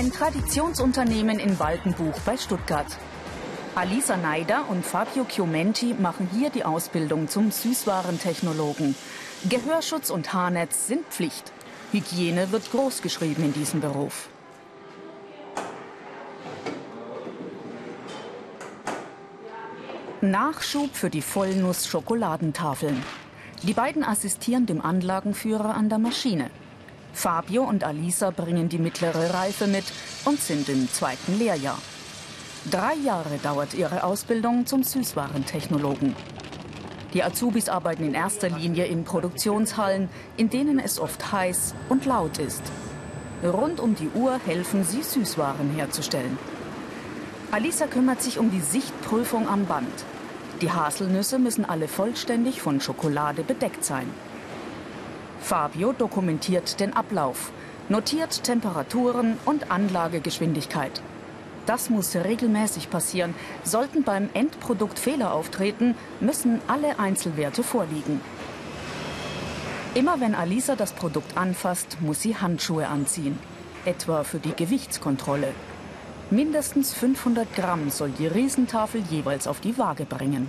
Ein Traditionsunternehmen in Waldenbuch bei Stuttgart. Alisa Neider und Fabio Chiomenti machen hier die Ausbildung zum Süßwarentechnologen. Gehörschutz und Haarnetz sind Pflicht. Hygiene wird großgeschrieben in diesem Beruf. Nachschub für die Vollnuss-Schokoladentafeln. Die beiden assistieren dem Anlagenführer an der Maschine. Fabio und Alisa bringen die mittlere Reife mit und sind im zweiten Lehrjahr. Drei Jahre dauert ihre Ausbildung zum Süßwarentechnologen. Die Azubis arbeiten in erster Linie in Produktionshallen, in denen es oft heiß und laut ist. Rund um die Uhr helfen sie, Süßwaren herzustellen. Alisa kümmert sich um die Sichtprüfung am Band. Die Haselnüsse müssen alle vollständig von Schokolade bedeckt sein. Fabio dokumentiert den Ablauf, notiert Temperaturen und Anlagegeschwindigkeit. Das muss regelmäßig passieren. Sollten beim Endprodukt Fehler auftreten, müssen alle Einzelwerte vorliegen. Immer wenn Alisa das Produkt anfasst, muss sie Handschuhe anziehen. Etwa für die Gewichtskontrolle. Mindestens 500 Gramm soll die Riesentafel jeweils auf die Waage bringen.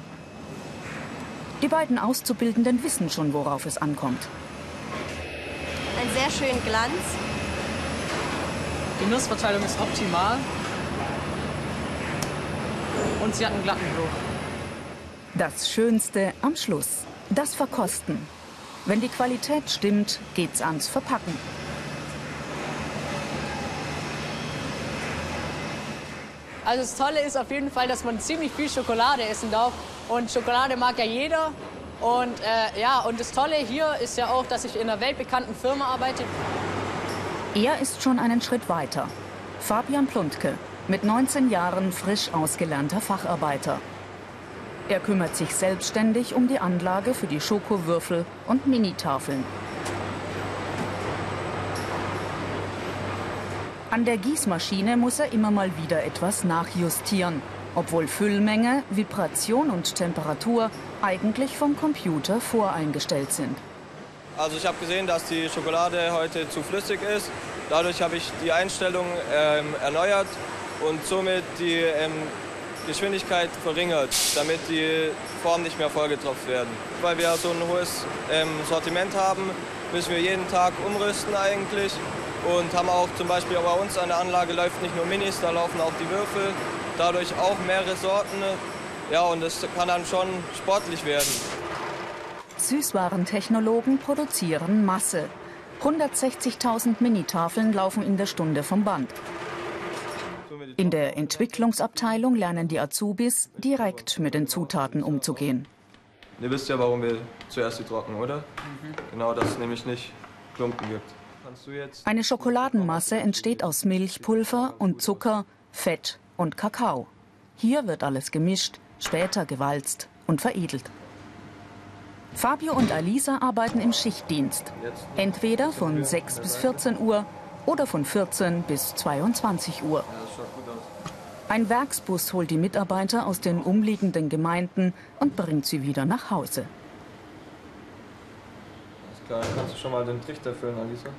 Die beiden Auszubildenden wissen schon, worauf es ankommt. Sehr schönen Glanz. Die Nussverteilung ist optimal. Und sie hat einen glatten Geruch. Das Schönste am Schluss. Das Verkosten. Wenn die Qualität stimmt, geht's ans Verpacken. Also das Tolle ist auf jeden Fall, dass man ziemlich viel Schokolade essen darf. Und Schokolade mag ja jeder. Und äh, ja, und das Tolle hier ist ja auch, dass ich in einer weltbekannten Firma arbeite. Er ist schon einen Schritt weiter. Fabian Pluntke, mit 19 Jahren frisch ausgelernter Facharbeiter. Er kümmert sich selbstständig um die Anlage für die Schokowürfel und Minitafeln. An der Gießmaschine muss er immer mal wieder etwas nachjustieren, obwohl Füllmenge, Vibration und Temperatur eigentlich vom Computer voreingestellt sind. Also ich habe gesehen, dass die Schokolade heute zu flüssig ist. Dadurch habe ich die Einstellung ähm, erneuert und somit die ähm, Geschwindigkeit verringert, damit die Formen nicht mehr vollgetropft werden. Weil wir so ein hohes ähm, Sortiment haben, müssen wir jeden Tag umrüsten eigentlich und haben auch zum Beispiel bei uns an der Anlage läuft nicht nur Minis, da laufen auch die Würfel, dadurch auch mehrere Sorten. Ja, und es kann dann schon sportlich werden. Süßwarentechnologen produzieren Masse. 160.000 Minitafeln laufen in der Stunde vom Band. In der Entwicklungsabteilung lernen die Azubis direkt mit den Zutaten umzugehen. Ihr wisst ja, warum wir zuerst die trocken, oder? Mhm. Genau, dass es nämlich nicht Klumpen gibt. Eine Schokoladenmasse entsteht aus Milchpulver und Zucker, Fett und Kakao. Hier wird alles gemischt, später gewalzt und veredelt. Fabio und Alisa arbeiten im Schichtdienst. Entweder von 6 bis 14 Uhr oder von 14 bis 22 Uhr. Ein Werksbus holt die Mitarbeiter aus den umliegenden Gemeinden und bringt sie wieder nach Hause. Kannst du schon mal den Trichter füllen, Alisa?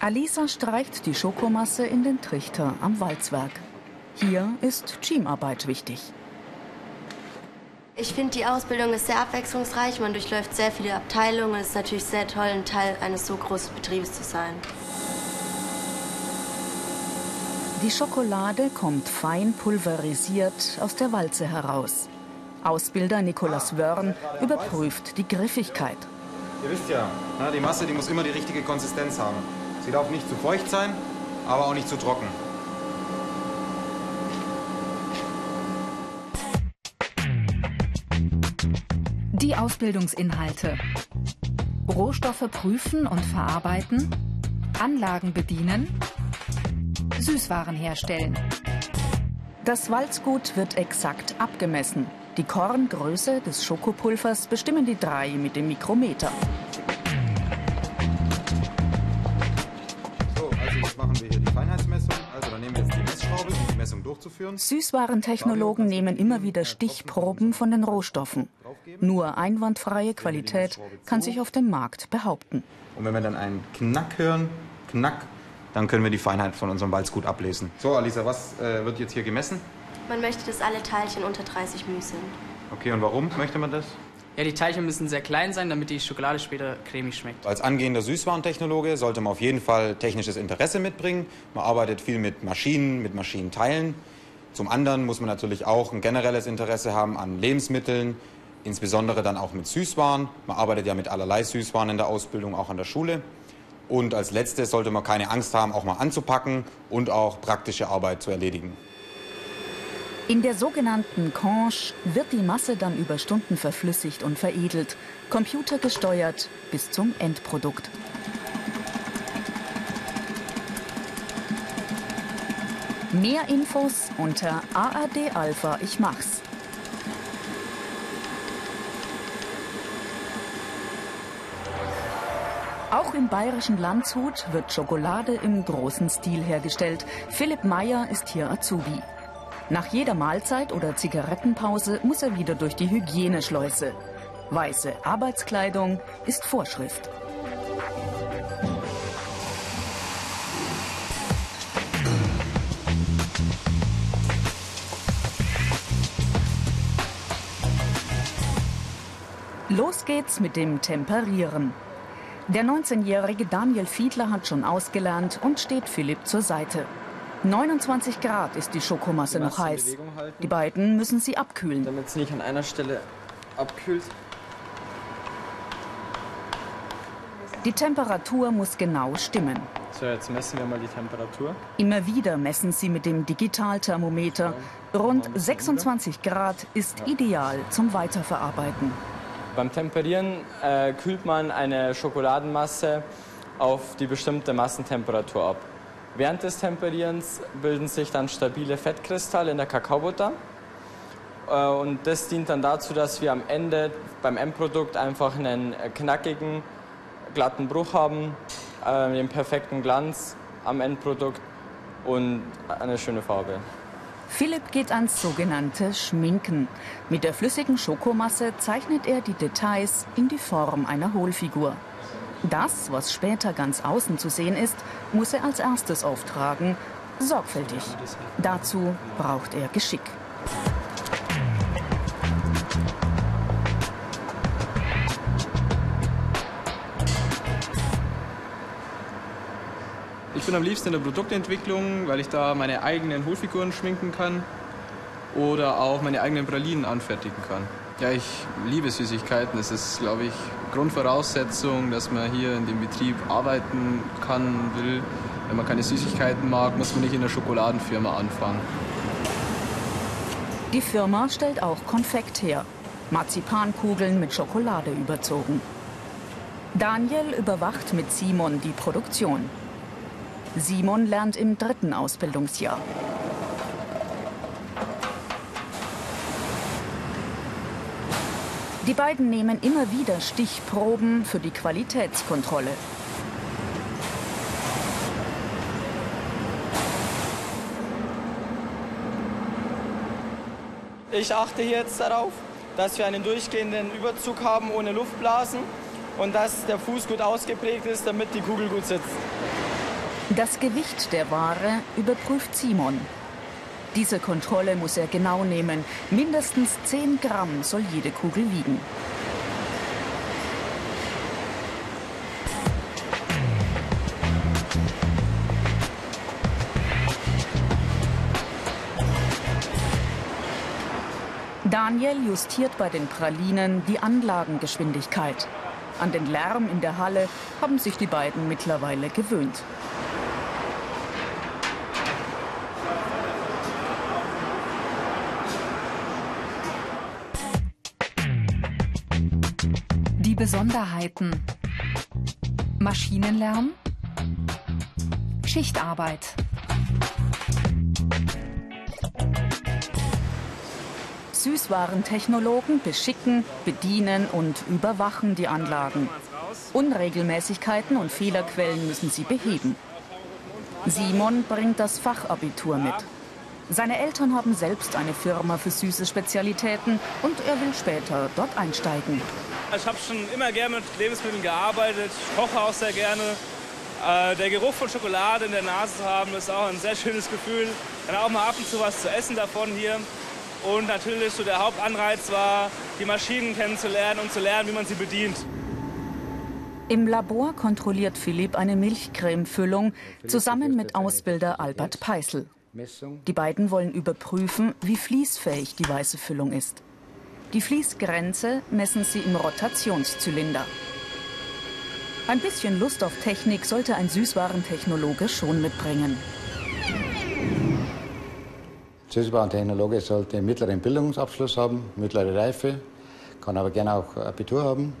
Alisa streicht die Schokomasse in den Trichter am Walzwerk. Hier ist Teamarbeit wichtig. Ich finde, die Ausbildung ist sehr abwechslungsreich. Man durchläuft sehr viele Abteilungen. Es ist natürlich sehr toll, ein Teil eines so großen Betriebes zu sein. Die Schokolade kommt fein pulverisiert aus der Walze heraus. Ausbilder Nikolaus Wörn überprüft die Griffigkeit. Ihr wisst ja, die Masse die muss immer die richtige Konsistenz haben. Sie darf nicht zu feucht sein, aber auch nicht zu trocken. Ausbildungsinhalte. Rohstoffe prüfen und verarbeiten, Anlagen bedienen, Süßwaren herstellen. Das Walzgut wird exakt abgemessen. Die Korngröße des Schokopulvers bestimmen die drei mit dem Mikrometer. durchzuführen. Süßwarentechnologen nehmen immer wieder Stichproben von den Rohstoffen. Nur einwandfreie Qualität kann sich auf dem Markt behaupten. Und wenn wir dann einen Knack hören, Knack, dann können wir die Feinheit von unserem Walz gut ablesen. So, Alisa, was äh, wird jetzt hier gemessen? Man möchte, dass alle Teilchen unter 30 μ sind. Okay, und warum möchte man das? Ja, die Teilchen müssen sehr klein sein, damit die Schokolade später cremig schmeckt. Als angehender Süßwarentechnologe sollte man auf jeden Fall technisches Interesse mitbringen. Man arbeitet viel mit Maschinen, mit Maschinenteilen. Zum anderen muss man natürlich auch ein generelles Interesse haben an Lebensmitteln, insbesondere dann auch mit Süßwaren. Man arbeitet ja mit allerlei Süßwaren in der Ausbildung, auch an der Schule. Und als letztes sollte man keine Angst haben, auch mal anzupacken und auch praktische Arbeit zu erledigen. In der sogenannten Conche wird die Masse dann über Stunden verflüssigt und veredelt, computergesteuert bis zum Endprodukt. Mehr Infos unter ARD Alpha Ich mach's. Auch im bayerischen Landshut wird Schokolade im großen Stil hergestellt. Philipp Meyer ist hier Azubi. Nach jeder Mahlzeit oder Zigarettenpause muss er wieder durch die Hygieneschleuse. Weiße Arbeitskleidung ist Vorschrift. Los geht's mit dem Temperieren. Der 19-jährige Daniel Fiedler hat schon ausgelernt und steht Philipp zur Seite. 29 Grad ist die Schokomasse noch heiß. Die beiden müssen sie abkühlen. Damit es nicht an einer Stelle abkühlt. Die Temperatur muss genau stimmen. So, jetzt messen wir mal die Temperatur. Immer wieder messen sie mit dem Digitalthermometer. Rund 26 Grad ist ideal zum Weiterverarbeiten. Beim Temperieren äh, kühlt man eine Schokoladenmasse auf die bestimmte Massentemperatur ab. Während des Temperierens bilden sich dann stabile Fettkristalle in der Kakaobutter. Äh, und das dient dann dazu, dass wir am Ende beim Endprodukt einfach einen knackigen, glatten Bruch haben, äh, den perfekten Glanz am Endprodukt und eine schöne Farbe. Philipp geht ans sogenannte Schminken. Mit der flüssigen Schokomasse zeichnet er die Details in die Form einer Hohlfigur. Das, was später ganz außen zu sehen ist, muss er als erstes auftragen, sorgfältig. Dazu braucht er Geschick. Ich bin am liebsten in der Produktentwicklung, weil ich da meine eigenen Hohlfiguren schminken kann oder auch meine eigenen Pralinen anfertigen kann. Ja, ich liebe Süßigkeiten. Das ist, glaube ich, Grundvoraussetzung, dass man hier in dem Betrieb arbeiten kann, will. Wenn man keine Süßigkeiten mag, muss man nicht in der Schokoladenfirma anfangen. Die Firma stellt auch Konfekt her. Marzipankugeln mit Schokolade überzogen. Daniel überwacht mit Simon die Produktion. Simon lernt im dritten Ausbildungsjahr. Die beiden nehmen immer wieder Stichproben für die Qualitätskontrolle. Ich achte jetzt darauf, dass wir einen durchgehenden Überzug haben ohne Luftblasen und dass der Fuß gut ausgeprägt ist, damit die Kugel gut sitzt. Das Gewicht der Ware überprüft Simon. Diese Kontrolle muss er genau nehmen. Mindestens 10 Gramm soll jede Kugel wiegen. Daniel justiert bei den Pralinen die Anlagengeschwindigkeit. An den Lärm in der Halle haben sich die beiden mittlerweile gewöhnt. Besonderheiten. Maschinenlärm. Schichtarbeit. Süßwarentechnologen beschicken, bedienen und überwachen die Anlagen. Unregelmäßigkeiten und Fehlerquellen müssen sie beheben. Simon bringt das Fachabitur mit. Seine Eltern haben selbst eine Firma für süße Spezialitäten und er will später dort einsteigen. Ich habe schon immer gerne mit Lebensmitteln gearbeitet, ich koche auch sehr gerne. Äh, der Geruch von Schokolade in der Nase zu haben, ist auch ein sehr schönes Gefühl. Dann auch mal ab und zu was zu essen davon hier. Und natürlich so der Hauptanreiz war, die Maschinen kennenzulernen und zu lernen, wie man sie bedient. Im Labor kontrolliert Philipp eine Milchcremefüllung zusammen mit Ausbilder Albert Peißel. Die beiden wollen überprüfen, wie fließfähig die weiße Füllung ist. Die Fließgrenze messen sie im Rotationszylinder. Ein bisschen Lust auf Technik sollte ein Süßwarentechnologe schon mitbringen. Süßwarentechnologe sollte mittleren Bildungsabschluss haben, mittlere Reife, kann aber gerne auch Abitur haben.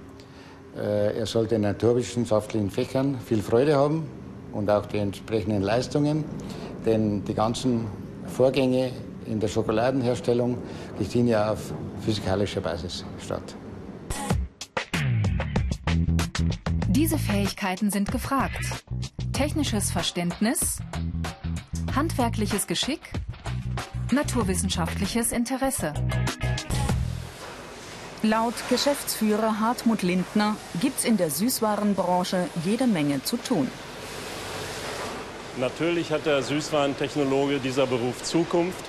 Äh, er sollte in naturwissenschaftlichen Fächern viel Freude haben und auch die entsprechenden Leistungen, denn die ganzen Vorgänge in der Schokoladenherstellung, finden ja auf physikalischer Basis statt. Diese Fähigkeiten sind gefragt. Technisches Verständnis, handwerkliches Geschick, naturwissenschaftliches Interesse. Laut Geschäftsführer Hartmut Lindner gibt es in der Süßwarenbranche jede Menge zu tun. Natürlich hat der Süßwarentechnologe dieser Beruf Zukunft,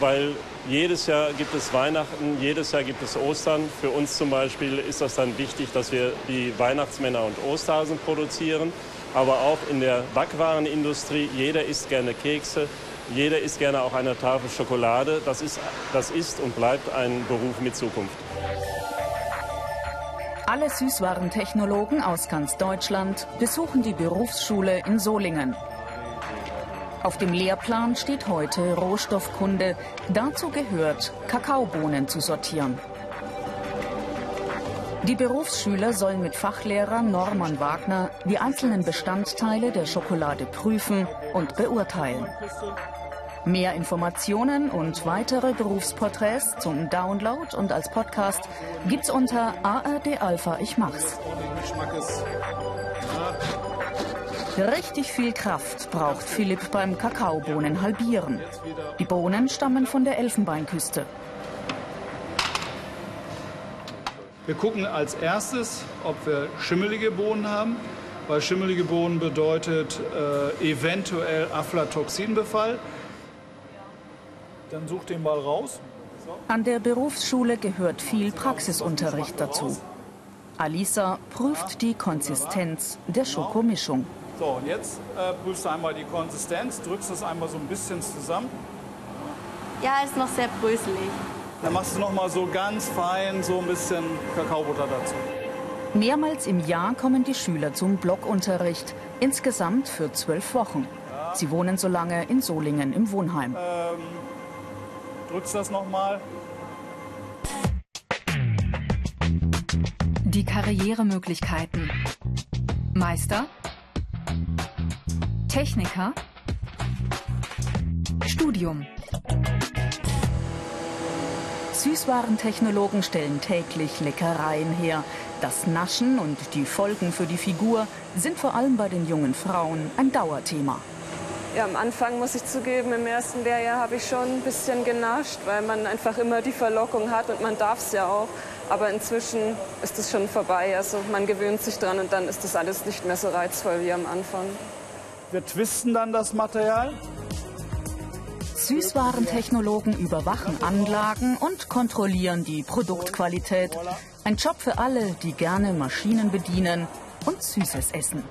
weil jedes Jahr gibt es Weihnachten, jedes Jahr gibt es Ostern. Für uns zum Beispiel ist das dann wichtig, dass wir die Weihnachtsmänner und Osterhasen produzieren. Aber auch in der Backwarenindustrie, jeder isst gerne Kekse, jeder isst gerne auch eine Tafel Schokolade. Das ist, das ist und bleibt ein Beruf mit Zukunft. Alle Süßwarentechnologen aus ganz Deutschland besuchen die Berufsschule in Solingen. Auf dem Lehrplan steht heute Rohstoffkunde. Dazu gehört, Kakaobohnen zu sortieren. Die Berufsschüler sollen mit Fachlehrer Norman Wagner die einzelnen Bestandteile der Schokolade prüfen und beurteilen. Mehr Informationen und weitere Berufsporträts zum Download und als Podcast gibt's unter ARD Alpha Ich Mach's. Richtig viel Kraft braucht Philipp beim Kakaobohnen halbieren. Die Bohnen stammen von der Elfenbeinküste. Wir gucken als erstes, ob wir schimmelige Bohnen haben, weil schimmelige Bohnen bedeutet äh, eventuell Aflatoxinbefall. Dann such den mal raus. An der Berufsschule gehört viel Praxisunterricht dazu. Alisa prüft die Konsistenz der Schokomischung. So, und jetzt äh, prüfst du einmal die Konsistenz, drückst das einmal so ein bisschen zusammen. Ja, ist noch sehr bröselig. Dann machst du noch mal so ganz fein so ein bisschen Kakaobutter dazu. Mehrmals im Jahr kommen die Schüler zum Blockunterricht, insgesamt für zwölf Wochen. Sie wohnen so lange in Solingen im Wohnheim. Ähm, drückst das noch mal. Die Karrieremöglichkeiten. Meister, Techniker, Studium. Süßwarentechnologen stellen täglich Leckereien her. Das Naschen und die Folgen für die Figur sind vor allem bei den jungen Frauen ein Dauerthema. Ja, am Anfang muss ich zugeben, im ersten Lehrjahr habe ich schon ein bisschen genascht, weil man einfach immer die Verlockung hat und man darf es ja auch. Aber inzwischen ist es schon vorbei. Also man gewöhnt sich dran und dann ist das alles nicht mehr so reizvoll wie am Anfang. Wir twisten dann das Material. Süßwarentechnologen überwachen Anlagen und kontrollieren die Produktqualität. Ein Job für alle, die gerne Maschinen bedienen und Süßes essen.